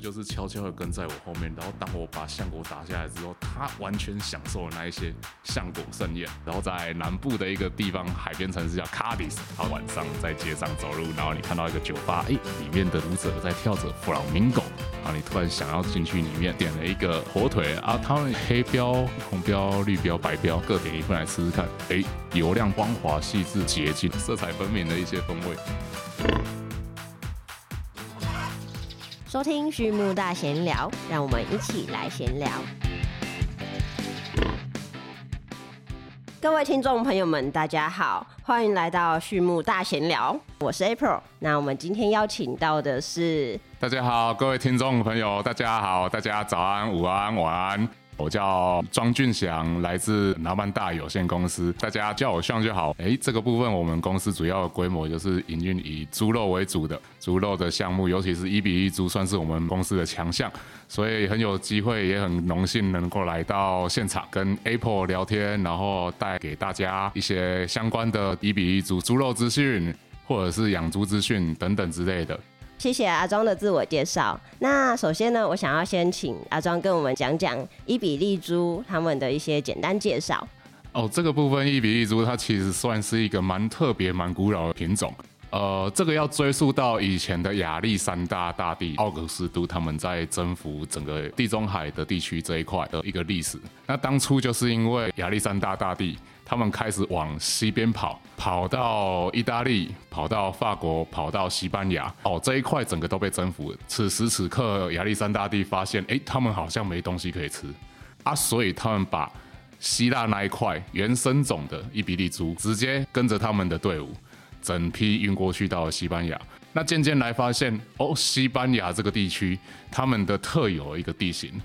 就是悄悄的跟在我后面，然后当我把橡果打下来之后，他完全享受了那一些橡果盛宴。然后在南部的一个地方海边城市叫卡迪斯，他晚上在街上走路，然后你看到一个酒吧，哎，里面的舞者在跳着弗朗明狗，然后你突然想要进去里面点了一个火腿啊，他们黑标、红标、绿标、白标各点一份来吃吃看，哎，油亮光滑、细致洁净、色彩分明的一些风味。收听畜牧大闲聊，让我们一起来闲聊。各位听众朋友们，大家好，欢迎来到畜牧大闲聊，我是 April。那我们今天邀请到的是，大家好，各位听众朋友，大家好，大家早安、午安、晚安。我叫庄俊祥，来自南曼大有限公司，大家叫我炫就好。哎，这个部分我们公司主要的规模就是营运以猪肉为主的猪肉的项目，尤其是一比一猪，算是我们公司的强项，所以很有机会，也很荣幸能够来到现场跟 Apple 聊天，然后带给大家一些相关的一比一猪猪肉资讯，或者是养猪资讯等等之类的。谢谢阿庄的自我介绍。那首先呢，我想要先请阿庄跟我们讲讲伊比利猪他们的一些简单介绍。哦，这个部分伊比利猪它其实算是一个蛮特别、蛮古老的品种。呃，这个要追溯到以前的亚历山大大帝奥格斯都他们在征服整个地中海的地区这一块的一个历史。那当初就是因为亚历山大大帝。他们开始往西边跑，跑到意大利，跑到法国，跑到西班牙。哦，这一块整个都被征服。此时此刻，亚历山大帝发现，哎，他们好像没东西可以吃啊，所以他们把希腊那一块原生种的伊比利猪直接跟着他们的队伍，整批运过去到了西班牙。那渐渐来发现，哦，西班牙这个地区，他们的特有一个地形，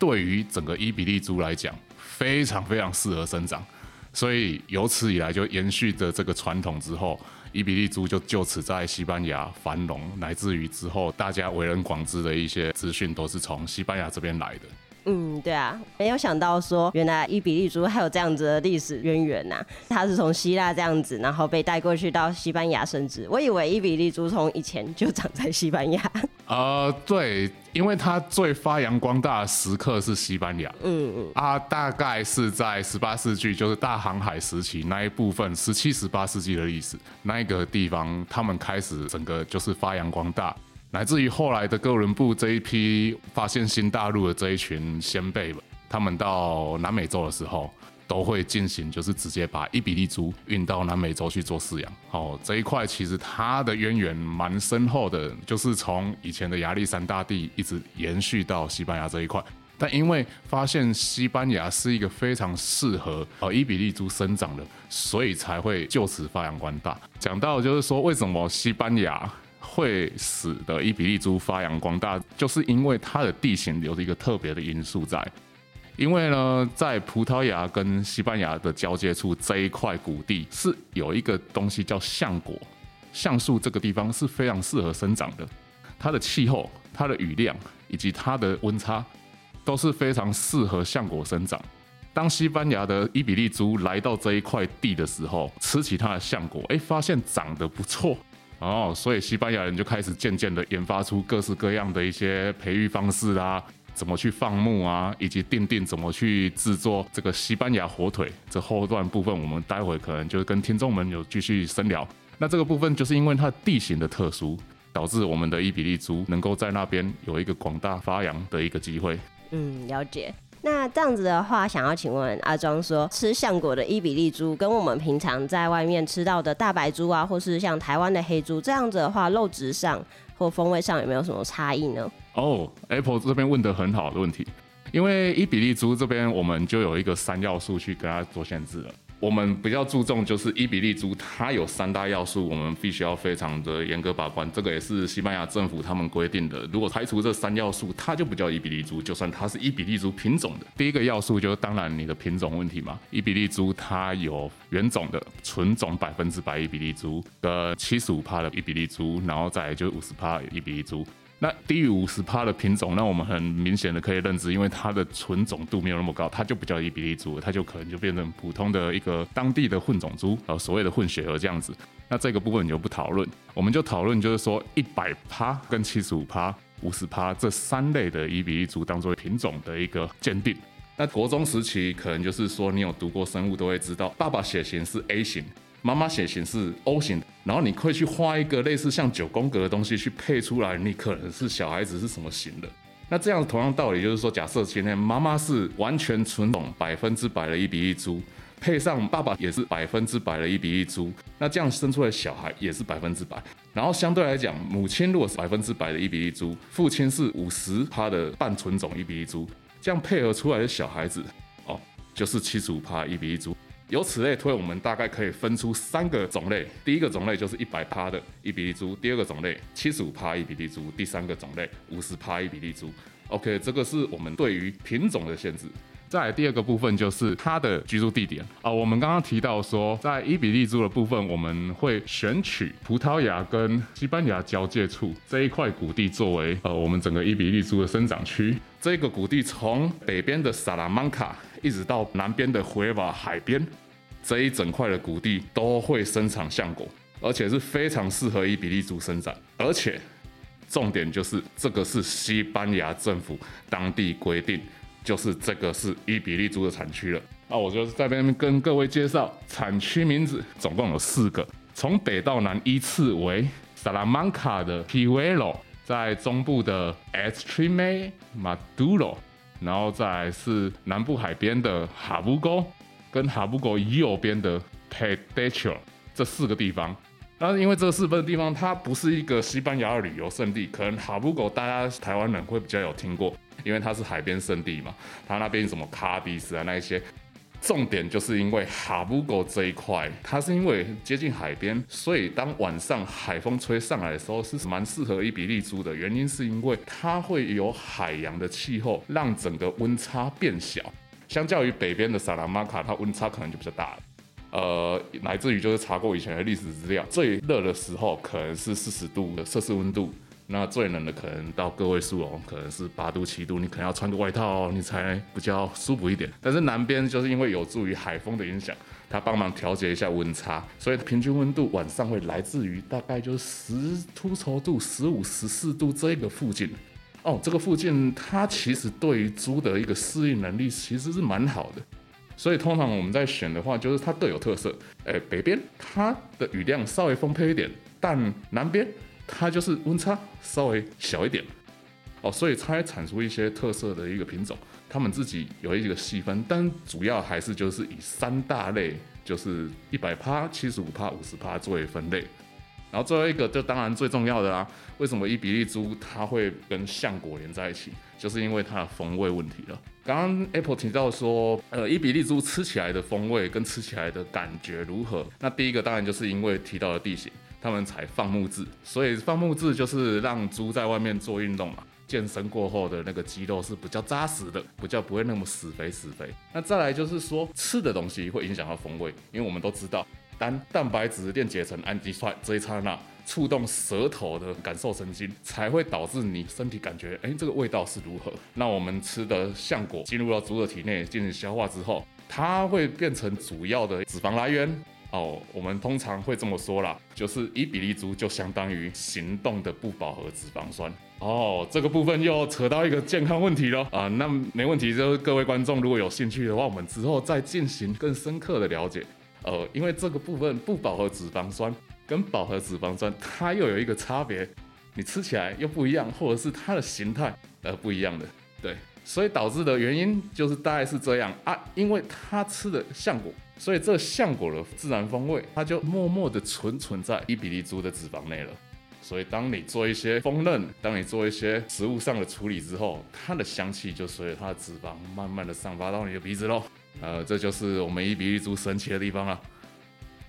对于整个伊比利猪来讲，非常非常适合生长。所以由此以来就延续着这个传统之后，伊比利猪就就此在西班牙繁荣，乃至于之后大家为人广知的一些资讯都是从西班牙这边来的。嗯，对啊，没有想到说原来伊比利猪还有这样子的历史渊源呐。它是从希腊这样子，然后被带过去到西班牙生殖。我以为伊比利猪从以前就长在西班牙。呃，对，因为它最发扬光大的时刻是西班牙。嗯嗯。啊，大概是在十八世纪，就是大航海时期那一部分，十七、十八世纪的历史，那一个地方他们开始整个就是发扬光大。乃至于后来的哥伦布这一批发现新大陆的这一群先辈们，他们到南美洲的时候，都会进行就是直接把伊比利猪运到南美洲去做饲养。哦，这一块其实它的渊源蛮深厚的，就是从以前的亚历山大帝一直延续到西班牙这一块。但因为发现西班牙是一个非常适合呃伊比利猪生长的，所以才会就此发扬光大。讲到就是说，为什么西班牙？会使得伊比利猪发扬光大，就是因为它的地形有一个特别的因素在。因为呢，在葡萄牙跟西班牙的交界处这一块谷地是有一个东西叫橡果，橡树这个地方是非常适合生长的。它的气候、它的雨量以及它的温差都是非常适合橡果生长。当西班牙的伊比利猪来到这一块地的时候，吃起它的橡果，哎，发现长得不错。哦，所以西班牙人就开始渐渐的研发出各式各样的一些培育方式啦，怎么去放牧啊，以及定定怎么去制作这个西班牙火腿。这后段部分我们待会可能就是跟听众们有继续深聊。那这个部分就是因为它地形的特殊，导致我们的伊比利猪能够在那边有一个广大发扬的一个机会。嗯，了解。那这样子的话，想要请问阿庄说，吃橡果的伊比利猪跟我们平常在外面吃到的大白猪啊，或是像台湾的黑猪这样子的话，肉质上或风味上有没有什么差异呢？哦，Apple 这边问的很好的问题，因为伊比利猪这边我们就有一个三要素去跟它做限制了。我们比较注重就是伊比利猪，它有三大要素，我们必须要非常的严格把关。这个也是西班牙政府他们规定的。如果排除这三要素，它就不叫伊比利猪，就算它是伊比利猪品种的。第一个要素就是当然你的品种问题嘛。伊比利猪它有原种的纯种百分之百伊比利猪，跟七十五帕的伊比利猪，然后再就五十帕伊比利猪。那低于五十帕的品种，那我们很明显的可以认知，因为它的纯种度没有那么高，它就不叫伊比利猪，它就可能就变成普通的一个当地的混种猪，呃，所谓的混血儿这样子。那这个部分你就不讨论，我们就讨论就是说一百帕跟七十五帕五十趴这三类的伊比利猪当做品种的一个鉴定。那国中时期可能就是说，你有读过生物都会知道，爸爸血型是 A 型，妈妈血型是 O 型，然后你会去画一个类似像九宫格的东西去配出来，你可能是小孩子是什么型的。那这样同样道理就是说，假设今天妈妈是完全纯种百分之百的一比一猪，配上爸爸也是百分之百的一比一猪，那这样生出来小孩也是百分之百。然后相对来讲，母亲如果是百分之百的一比一猪，父亲是五十趴的半纯种一比一猪，这样配合出来的小孩子，哦，就是七十五趴一比一猪。由此类推，我们大概可以分出三个种类。第一个种类就是一百趴的一比利猪，第二个种类七十五趴一比利猪，第三个种类五十趴一比利猪。OK，这个是我们对于品种的限制。再来第二个部分就是它的居住地点啊。我们刚刚提到说，在伊比利猪的部分，我们会选取葡萄牙跟西班牙交界处这一块谷地作为呃我们整个伊比利猪的生长区。这个谷地从北边的萨拉曼卡。一直到南边的回瓦海边，这一整块的谷地都会生产橡果，而且是非常适合伊比利猪生长。而且重点就是这个是西班牙政府当地规定，就是这个是伊比利猪的产区了。那我就是在边跟各位介绍产区名字，总共有四个，从北到南依次为萨拉曼卡的 p i v e l o 在中部的 Extreme Maduro。然后再是南部海边的哈布沟，跟哈布沟右边的 p e d e c h o 这四个地方。那因为这四个地方它不是一个西班牙的旅游胜地，可能 Habugo 大家台湾人会比较有听过，因为它是海边圣地嘛，它那边什么卡比斯啊那一些。重点就是因为哈布狗这一块，它是因为接近海边，所以当晚上海风吹上来的时候，是蛮适合伊比利猪的。原因是因为它会有海洋的气候，让整个温差变小。相较于北边的萨拉玛卡，它温差可能就比较大了。呃，来自于就是查过以前的历史资料，最热的时候可能是四十度的摄氏温度。那最冷的可能到个位数哦，可能是八度七度，你可能要穿个外套哦，你才比较舒服一点。但是南边就是因为有助于海风的影响，它帮忙调节一下温差，所以平均温度晚上会来自于大概就十出头度、十五、十四度这个附近。哦，这个附近它其实对于猪的一个适应能力其实是蛮好的，所以通常我们在选的话，就是它各有特色。哎，北边它的雨量稍微丰沛一点，但南边。它就是温差稍微小一点哦，所以它会产出一些特色的一个品种。他们自己有一个细分，但主要还是就是以三大类，就是一百趴、七十五趴、五十趴作为分类。然后最后一个就当然最重要的啊，为什么伊比利猪它会跟橡果连在一起？就是因为它的风味问题了。刚刚 Apple 提到说，呃，伊比利猪吃起来的风味跟吃起来的感觉如何？那第一个当然就是因为提到的地形。他们采放牧制，所以放牧制就是让猪在外面做运动嘛，健身过后的那个肌肉是比较扎实的，比较不会那么死肥死肥。那再来就是说吃的东西会影响到风味，因为我们都知道，当蛋白质电解成氨基酸这一刹那，触动舌头的感受神经，才会导致你身体感觉，哎，这个味道是如何。那我们吃的橡果进入到猪的体内进行消化之后，它会变成主要的脂肪来源。哦，我们通常会这么说啦，就是伊比例猪就相当于行动的不饱和脂肪酸。哦，这个部分又扯到一个健康问题了啊，那没问题，就是各位观众如果有兴趣的话，我们之后再进行更深刻的了解。呃，因为这个部分不饱和脂肪酸跟饱和脂肪酸它又有一个差别，你吃起来又不一样，或者是它的形态呃不一样的，所以导致的原因就是大概是这样啊，因为它吃的橡果。所以这橡果的自然风味，它就默默的存存在伊比利猪的脂肪内了。所以当你做一些烹饪，当你做一些食物上的处理之后，它的香气就随着它的脂肪慢慢的散发到你的鼻子喽。呃，这就是我们伊比利猪神奇的地方了。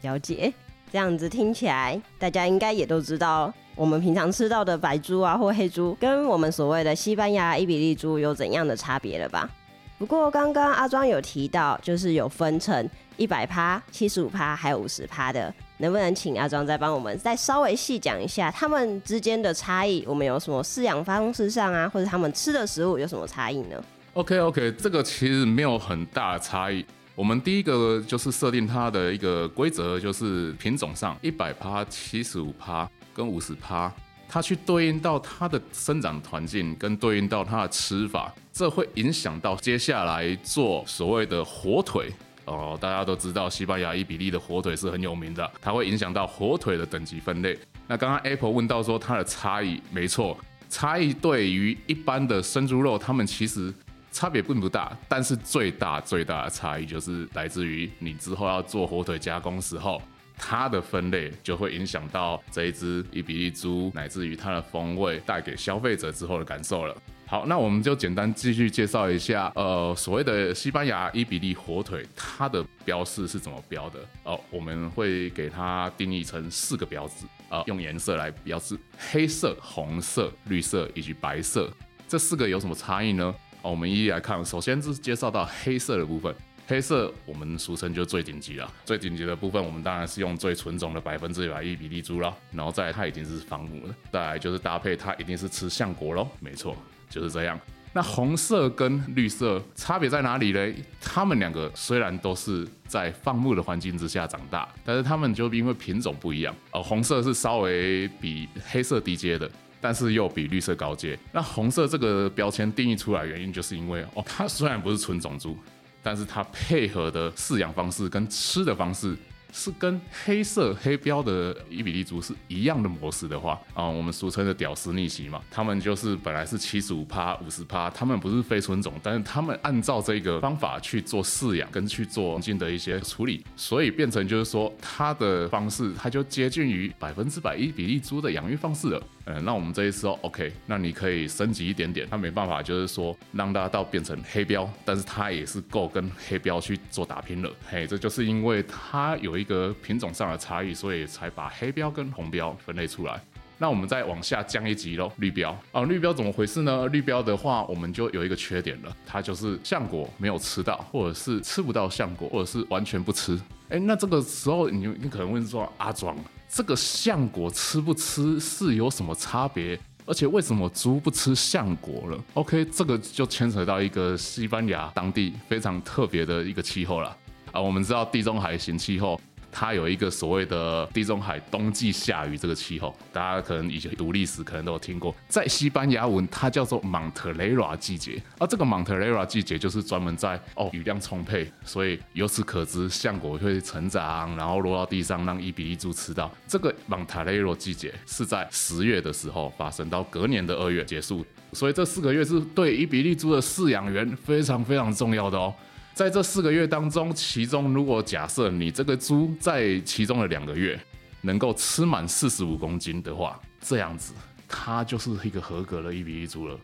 了解，这样子听起来，大家应该也都知道，我们平常吃到的白猪啊或黑猪，跟我们所谓的西班牙伊比利猪有怎样的差别了吧？不过刚刚阿庄有提到，就是有分成一百趴、七十五趴，还有五十趴的，能不能请阿庄再帮我们再稍微细讲一下他们之间的差异？我们有什么饲养方式上啊，或者他们吃的食物有什么差异呢？OK OK，这个其实没有很大的差异。我们第一个就是设定它的一个规则，就是品种上一百趴、七十五趴跟五十趴。它去对应到它的生长环境，跟对应到它的吃法，这会影响到接下来做所谓的火腿。哦，大家都知道西班牙伊比利的火腿是很有名的，它会影响到火腿的等级分类。那刚刚 Apple 问到说它的差异，没错，差异对于一般的生猪肉，它们其实差别并不大，但是最大最大的差异就是来自于你之后要做火腿加工时候，它的分类就会影响到这一只伊比利猪，乃至于它的风味带给消费者之后的感受了。好，那我们就简单继续介绍一下，呃，所谓的西班牙伊比利火腿，它的标示是怎么标的？哦，我们会给它定义成四个标志，啊，用颜色来标示，黑色、红色、绿色以及白色，这四个有什么差异呢？哦，我们一一来看，首先是介绍到黑色的部分，黑色我们俗称就最顶级了，最顶级的部分我们当然是用最纯种的百分之一百一比例猪了，然后再它已经是放牧了，再来就是搭配它一定是吃橡果喽，没错。就是这样。那红色跟绿色差别在哪里嘞？它们两个虽然都是在放牧的环境之下长大，但是它们就因为品种不一样，哦，红色是稍微比黑色低阶的，但是又比绿色高阶。那红色这个标签定义出来原因，就是因为哦，它虽然不是纯种猪，但是它配合的饲养方式跟吃的方式。是跟黑色黑标的伊比利族是一样的模式的话啊，我们俗称的屌丝逆袭嘛，他们就是本来是七十五趴、五十趴，他们不是非纯种，但是他们按照这个方法去做饲养跟去做环境的一些处理，所以变成就是说，它的方式它就接近于百分之百伊比利猪的养育方式了。嗯，那我们这一次哦，OK，那你可以升级一点点，它没办法就是说让它到变成黑标，但是它也是够跟黑标去做打拼了。嘿，这就是因为它有一个品种上的差异，所以才把黑标跟红标分类出来。那我们再往下降一级喽，绿标啊，绿标怎么回事呢？绿标的话，我们就有一个缺点了，它就是橡果没有吃到，或者是吃不到橡果，或者是完全不吃。哎，那这个时候你你可能问说阿壮。这个橡果吃不吃是有什么差别？而且为什么猪不吃橡果了？OK，这个就牵扯到一个西班牙当地非常特别的一个气候了啊。我们知道地中海型气候。它有一个所谓的地中海冬季下雨这个气候，大家可能以前读历史可能都有听过，在西班牙文它叫做 Monterrey 季节，而这个 Monterrey 季节就是专门在哦雨量充沛，所以由此可知橡果会成长，然后落到地上让伊比利猪吃到。这个 Monterrey 季节是在十月的时候发生，到隔年的二月结束，所以这四个月是对伊比利猪的饲养员非常非常重要的哦。在这四个月当中，其中如果假设你这个猪在其中的两个月能够吃满四十五公斤的话，这样子它就是一个合格的一比一猪了。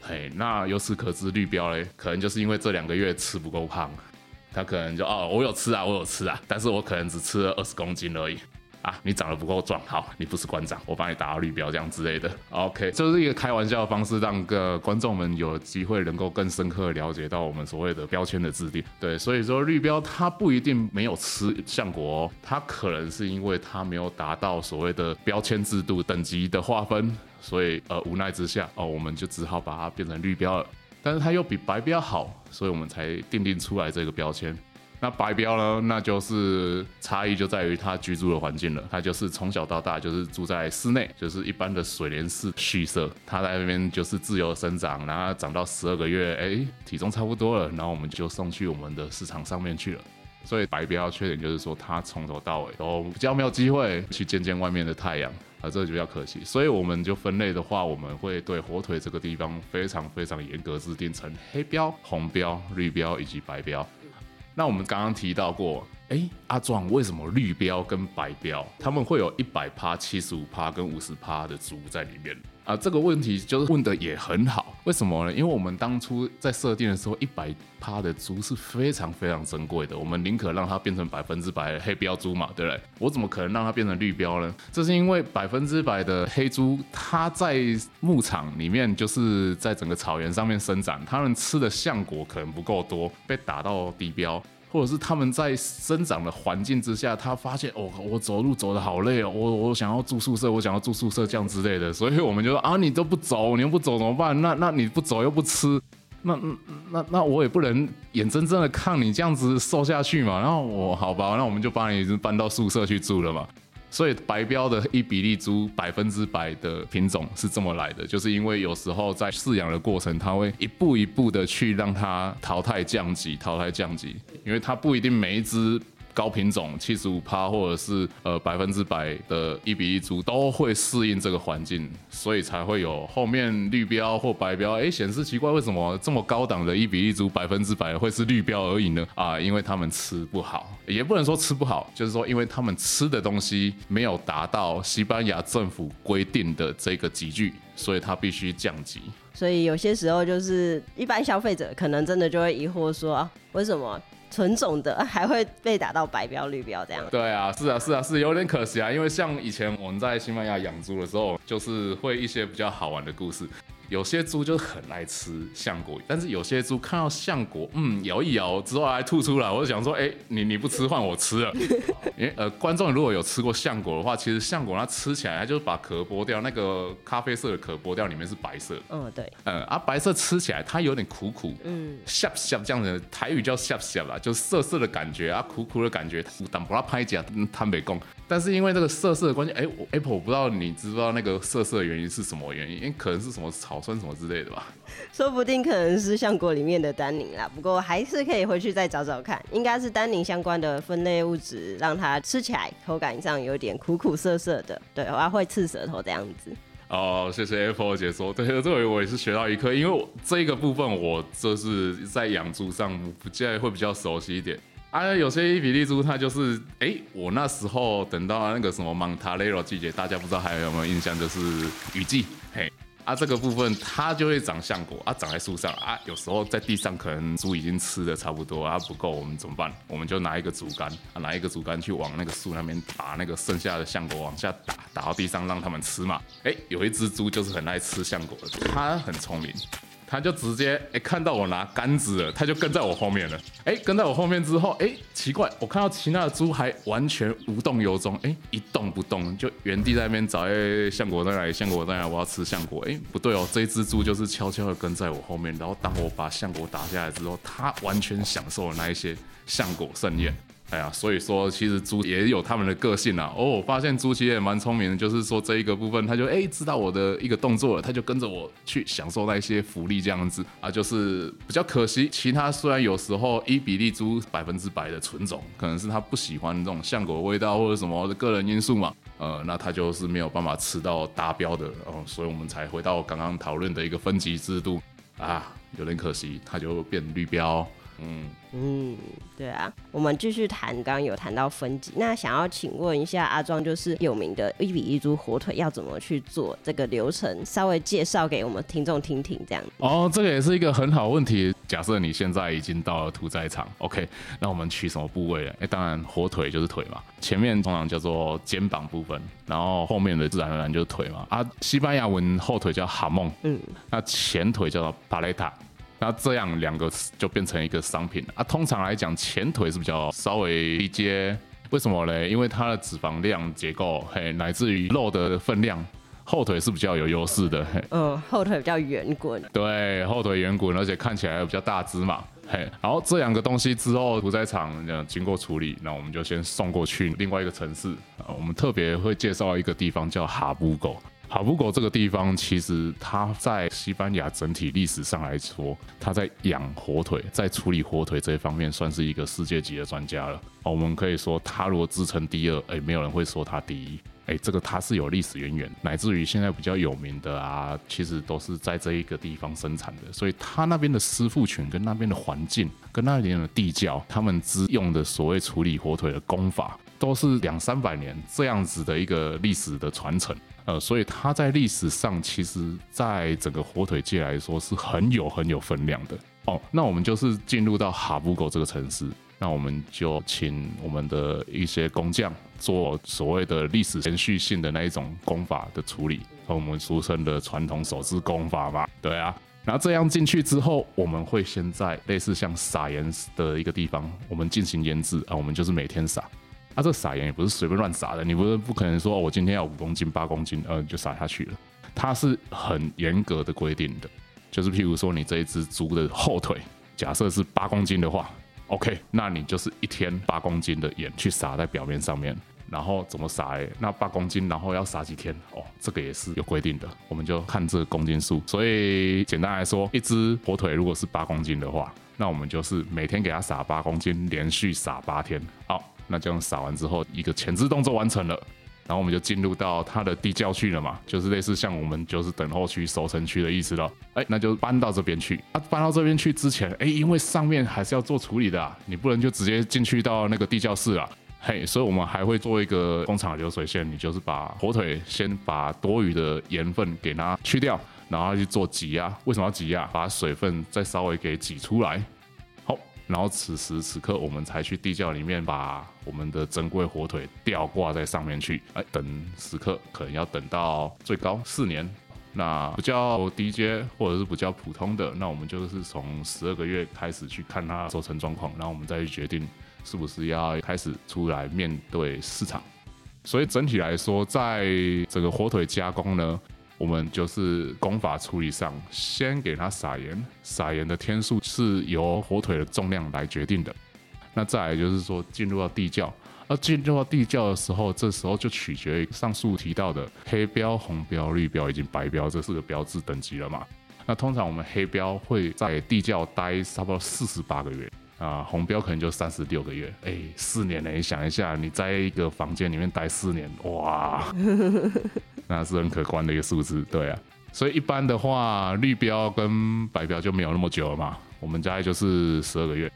嘿，那由此可知，绿标嘞，可能就是因为这两个月吃不够胖，它可能就哦，我有吃啊，我有吃啊，但是我可能只吃了二十公斤而已。啊，你长得不够壮，好，你不是馆长，我帮你打到绿标这样之类的。OK，这是一个开玩笑的方式，让个观众们有机会能够更深刻了解到我们所谓的标签的制定。对，所以说绿标它不一定没有吃橡果哦，它可能是因为它没有达到所谓的标签制度等级的划分，所以呃无奈之下哦，我们就只好把它变成绿标了。但是它又比白标好，所以我们才定定出来这个标签。那白标呢？那就是差异就在于它居住的环境了。它就是从小到大就是住在室内，就是一般的水帘式畜舍。它在那边就是自由生长，然后长到十二个月，哎，体重差不多了，然后我们就送去我们的市场上面去了。所以白标缺点就是说，它从头到尾都比较没有机会去见见外面的太阳啊，这就比较可惜。所以我们就分类的话，我们会对火腿这个地方非常非常严格制定成黑标、红标、绿标以及白标。那我们刚刚提到过，哎，阿壮，为什么绿标跟白标他们会有一百趴、七十五趴跟五十趴的猪在里面？啊，这个问题就是问的也很好，为什么呢？因为我们当初在设定的时候，一百趴的猪是非常非常珍贵的，我们宁可让它变成百分之百的黑标猪嘛，对不对？我怎么可能让它变成绿标呢？这是因为百分之百的黑猪，它在牧场里面就是在整个草原上面生长，它们吃的橡果可能不够多，被打到低标。或者是他们在生长的环境之下，他发现哦，我走路走的好累哦，我我想要住宿舍，我想要住宿舍这样之类的，所以我们就说啊，你都不走，你又不走怎么办？那那你不走又不吃，那那那我也不能眼睁睁的看你这样子瘦下去嘛。然后我好吧，那我们就把你搬到宿舍去住了嘛。所以白标的一比例猪百分之百的品种是这么来的，就是因为有时候在饲养的过程，它会一步一步的去让它淘汰降级，淘汰降级，因为它不一定每一只。高品种七十五趴，或者是呃百分之百的一比一猪都会适应这个环境，所以才会有后面绿标或白标。哎，显示奇怪，为什么这么高档的一比一猪百分之百会是绿标而已呢？啊，因为他们吃不好，也不能说吃不好，就是说因为他们吃的东西没有达到西班牙政府规定的这个级距，所以它必须降级。所以有些时候就是一般消费者可能真的就会疑惑说，为什么？纯种的还会被打到白标绿标这样？对啊，是啊，是啊，是有点可惜啊。因为像以前我们在西班牙养猪的时候，就是会一些比较好玩的故事。有些猪就很爱吃橡果，但是有些猪看到橡果，嗯，摇一摇之后还吐出来，我就想说，哎，你你不吃换我吃了。因为呃，观众如果有吃过橡果的话，其实橡果它吃起来，它就是把壳剥掉，那个咖啡色的壳剥掉，里面是白色。嗯，对。嗯，啊，白色吃起来它有点苦苦，嗯，涩涩这样子，台语叫涩涩啦，就涩涩的感觉啊，苦苦的感觉，但不拉拍假，坦白讲。但是因为这个涩涩的关系，哎，我 Apple 我不知道你知不知道那个涩涩的原因是什么原因？因为可能是什么草酸什么之类的吧。说不定可能是橡果里面的单宁啦，不过还是可以回去再找找看，应该是单宁相关的分类物质，让它吃起来口感上有点苦苦涩涩的，对，我还会刺舌头这样子。哦，谢谢 Apple 解说，对，这个我也是学到一课，因为我这个部分我就是在养猪上，不见会比较熟悉一点。啊，有些伊比利猪它就是，哎，我那时候等到那个什么蒙塔雷罗季节，大家不知道还有没有印象，就是雨季，嘿，啊，这个部分它就会长橡果，啊，长在树上，啊，有时候在地上可能猪已经吃的差不多，啊，不够，我们怎么办？我们就拿一个竹竿，啊，拿一个竹竿去往那个树那边打那个剩下的橡果往下打，打到地上让他们吃嘛，哎，有一只猪就是很爱吃橡果的，它很聪明。他就直接哎看到我拿杆子了，他就跟在我后面了。哎，跟在我后面之后，哎，奇怪，我看到其他的猪还完全无动于衷，哎，一动不动，就原地在那边找。哎，橡果在哪里？橡果在哪里？我要吃橡果。哎，不对哦，这只猪就是悄悄的跟在我后面。然后当我把橡果打下来之后，它完全享受了那一些橡果盛宴。哎呀，所以说其实猪也有他们的个性啊。哦，我发现猪其实也蛮聪明的，就是说这一个部分，它就哎知道我的一个动作了，它就跟着我去享受那一些福利这样子啊。就是比较可惜，其他虽然有时候伊比利猪百分之百的纯种，可能是它不喜欢这种橡果味道或者什么的个人因素嘛，呃，那它就是没有办法吃到达标的哦，所以我们才回到刚刚讨论的一个分级制度啊，有点可惜，它就变绿标。嗯嗯，对啊，我们继续谈，刚刚有谈到分级，那想要请问一下阿庄，就是有名的一比一猪火腿要怎么去做这个流程，稍微介绍给我们听众听听，这样。哦，这个也是一个很好问题。假设你现在已经到了屠宰场，OK，那我们取什么部位了？哎，当然火腿就是腿嘛，前面通常叫做肩膀部分，然后后面的自然而然就是腿嘛。啊，西班牙文后腿叫哈梦，嗯，那前腿叫做巴雷塔。那这样两个就变成一个商品了啊。通常来讲，前腿是比较稍微低阶，为什么嘞？因为它的脂肪量结构，嘿，乃至于肉的分量，后腿是比较有优势的。嘿，嗯，后腿比较圆滚。对，后腿圆滚，而且看起来比较大只嘛。嘿，然后这两个东西之后屠宰场经过处理，那我们就先送过去另外一个城市啊。我们特别会介绍一个地方叫哈布狗。哈布狗这个地方，其实它在西班牙整体历史上来说，它在养火腿、在处理火腿这一方面，算是一个世界级的专家了。我们可以说，它如果自称第二，哎，没有人会说它第一。哎，这个它是有历史渊源，乃至于现在比较有名的啊，其实都是在这一个地方生产的。所以它那边的师傅群、跟那边的环境、跟那边的地窖，他们之用的所谓处理火腿的功法，都是两三百年这样子的一个历史的传承。呃，所以它在历史上，其实在整个火腿界来说是很有很有分量的。哦，那我们就是进入到哈布狗这个城市，那我们就请我们的一些工匠做所谓的历史延续性的那一种功法的处理，和我们俗称的传统手制功法嘛。对啊，然后这样进去之后，我们会先在类似像撒盐的一个地方，我们进行腌制啊，我们就是每天撒。它这撒盐也不是随便乱撒的，你不是不可能说我今天要五公斤、八公斤，呃，就撒下去了。它是很严格的规定的，就是譬如说你这一只猪的后腿，假设是八公斤的话，OK，那你就是一天八公斤的盐去撒在表面上面。然后怎么撒？那八公斤，然后要撒几天？哦，这个也是有规定的，我们就看这个公斤数。所以简单来说，一只火腿如果是八公斤的话，那我们就是每天给它撒八公斤，连续撒八天。好，那这样撒完之后，一个前置动作完成了。然后我们就进入到它的地窖去了嘛，就是类似像我们就是等候区、熟成区的意思了。哎，那就搬到这边去。啊，搬到这边去之前，哎，因为上面还是要做处理的，啊，你不能就直接进去到那个地窖室了。嘿，所以我们还会做一个工厂流水线，你就是把火腿先把多余的盐分给它去掉，然后去做挤压。为什么要挤压？把水分再稍微给挤出来。然后此时此刻，我们才去地窖里面把我们的珍贵火腿吊挂在上面去。哎，等时刻可能要等到最高四年。那比较低阶或者是比较普通的，那我们就是从十二个月开始去看它收成状况，然后我们再去决定是不是要开始出来面对市场。所以整体来说，在整个火腿加工呢。我们就是功法处理上，先给它撒盐，撒盐的天数是由火腿的重量来决定的。那再来就是说进入到地窖，而进入到地窖的时候，这时候就取决于上述提到的黑标、红标、绿标以及白标这四个标志等级了嘛。那通常我们黑标会在地窖待差不多四十八个月。啊，红标可能就三十六个月，哎，四年呢？你想一下，你在一个房间里面待四年，哇，那是很可观的一个数字，对啊。所以一般的话，绿标跟白标就没有那么久了嘛，我们大概就是十二个月，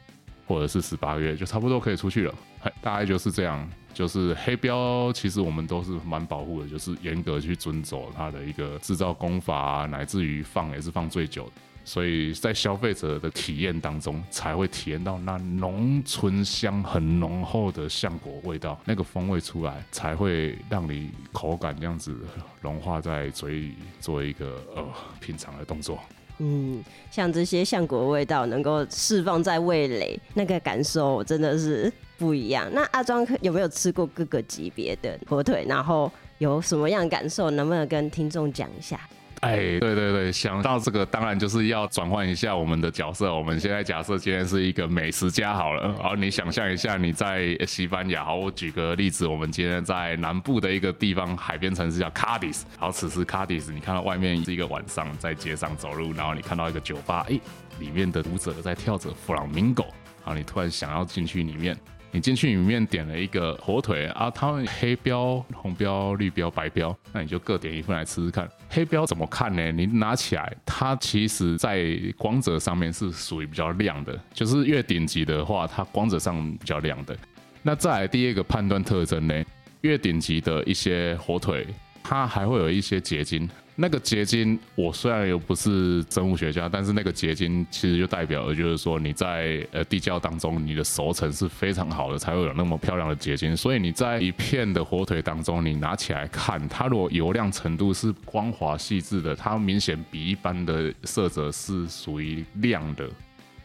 或者是十八个月，就差不多可以出去了。大概就是这样。就是黑标，其实我们都是蛮保护的，就是严格去遵守它的一个制造工法，乃至于放也是放最久的。所以在消费者的体验当中，才会体验到那浓醇香、很浓厚的橡果味道，那个风味出来，才会让你口感这样子融化在嘴里，做一个呃品尝的动作。嗯，像这些橡果味道能够释放在味蕾，那个感受真的是不一样。那阿庄有没有吃过各个级别的火腿？然后有什么样感受？能不能跟听众讲一下？哎，对对对，想到这个，当然就是要转换一下我们的角色。我们现在假设今天是一个美食家好了，然后你想象一下你在西班牙。好，我举个例子，我们今天在南部的一个地方海边城市叫卡迪斯。好，此时卡迪斯，你看到外面是一个晚上在街上走路，然后你看到一个酒吧，哎，里面的舞者在跳着弗朗明哥，然后你突然想要进去里面。你进去里面点了一个火腿啊，他们黑标、红标、绿标、白标，那你就各点一份来吃吃看。黑标怎么看呢？你拿起来，它其实在光泽上面是属于比较亮的，就是越顶级的话，它光泽上比较亮的。那再来第二个判断特征呢，越顶级的一些火腿，它还会有一些结晶。那个结晶，我虽然又不是生物学家，但是那个结晶其实就代表了，就是说你在呃地窖当中，你的熟成是非常好的，才会有那么漂亮的结晶。所以你在一片的火腿当中，你拿起来看，它如果油亮程度是光滑细致的，它明显比一般的色泽是属于亮的。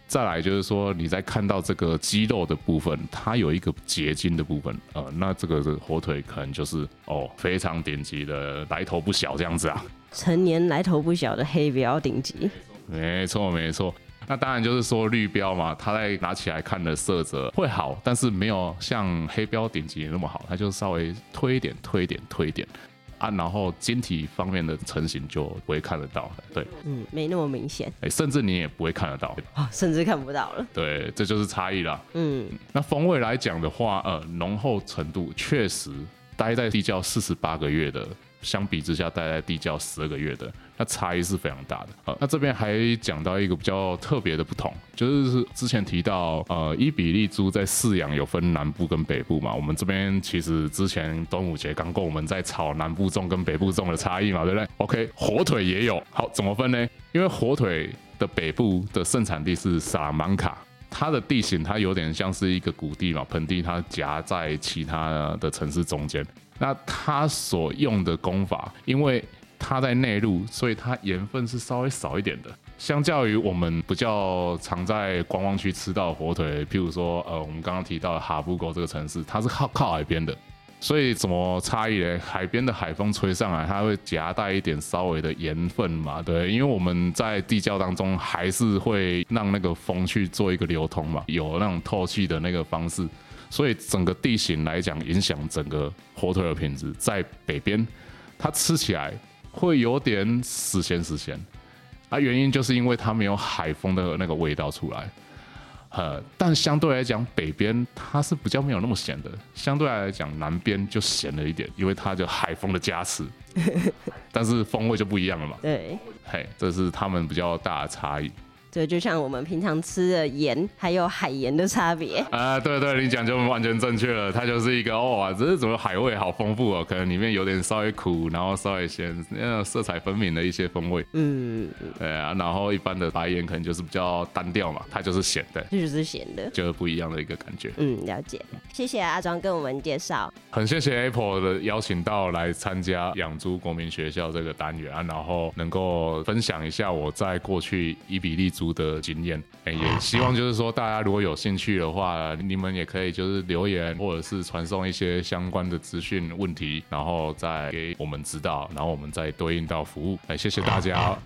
再来就是说，你在看到这个肌肉的部分，它有一个结晶的部分，呃，那这个火腿可能就是哦非常顶级的，来头不小这样子啊。成年来头不小的黑标顶级，没错没错。那当然就是说绿标嘛，它在拿起来看的色泽会好，但是没有像黑标顶级那么好，它就稍微推一点推一点推一点。啊，然后晶体方面的成型就不会看得到，对，嗯，没那么明显，哎，甚至你也不会看得到，啊，甚至看不到了，对，这就是差异啦，嗯，那风味来讲的话，呃，浓厚程度确实待在地窖四十八个月的。相比之下，待在地窖十二个月的，那差异是非常大的。好，那这边还讲到一个比较特别的不同，就是之前提到，呃，伊比利猪在饲养有分南部跟北部嘛。我们这边其实之前端午节刚过，我们在炒南部种跟北部种的差异嘛，对不对？OK，火腿也有。好，怎么分呢？因为火腿的北部的盛产地是萨拉曼卡，它的地形它有点像是一个谷地嘛，盆地，它夹在其他的城市中间。那它所用的功法，因为它在内陆，所以它盐分是稍微少一点的。相较于我们比较常在观光区吃到火腿，譬如说，呃，我们刚刚提到的哈布沟这个城市，它是靠靠海边的，所以怎么差异呢？海边的海风吹上来，它会夹带一点稍微的盐分嘛，对，因为我们在地窖当中还是会让那个风去做一个流通嘛，有那种透气的那个方式。所以整个地形来讲，影响整个火腿的品质。在北边，它吃起来会有点死咸死咸，啊，原因就是因为它没有海风的那个味道出来。呃，但相对来讲，北边它是比较没有那么咸的，相对来讲，南边就咸了一点，因为它就海风的加持，但是风味就不一样了嘛。对，嘿，这是他们比较大的差异。对，就像我们平常吃的盐，还有海盐的差别。啊，对对，你讲就完全正确了，它就是一个哦，这是怎么海味好丰富哦，可能里面有点稍微苦，然后稍微咸，那种色彩分明的一些风味，嗯，对啊，然后一般的白盐可能就是比较单调嘛，它就是咸的，这就是咸的，就是不一样的一个感觉，嗯，了解，谢谢阿庄跟我们介绍，很谢谢 Apple 的邀请到来参加养猪国民学校这个单元啊，然后能够分享一下我在过去伊比利猪的经验。哎，也希望就是说，大家如果有兴趣的话，你们也可以就是留言，或者是传送一些相关的资讯问题，然后再给我们指导，然后我们再对应到服务。哎，谢谢大家。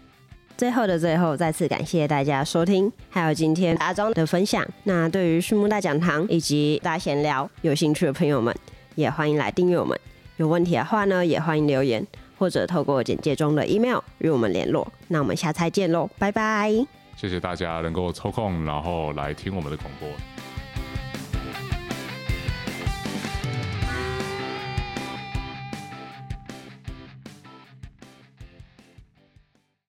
最后的最后，再次感谢大家收听，还有今天阿庄的分享。那对于畜牧大讲堂以及大闲聊有兴趣的朋友们，也欢迎来订阅我们。有问题的话呢，也欢迎留言，或者透过简介中的 email 与我们联络。那我们下次再见喽，拜拜。谢谢大家能够抽空，然后来听我们的广播。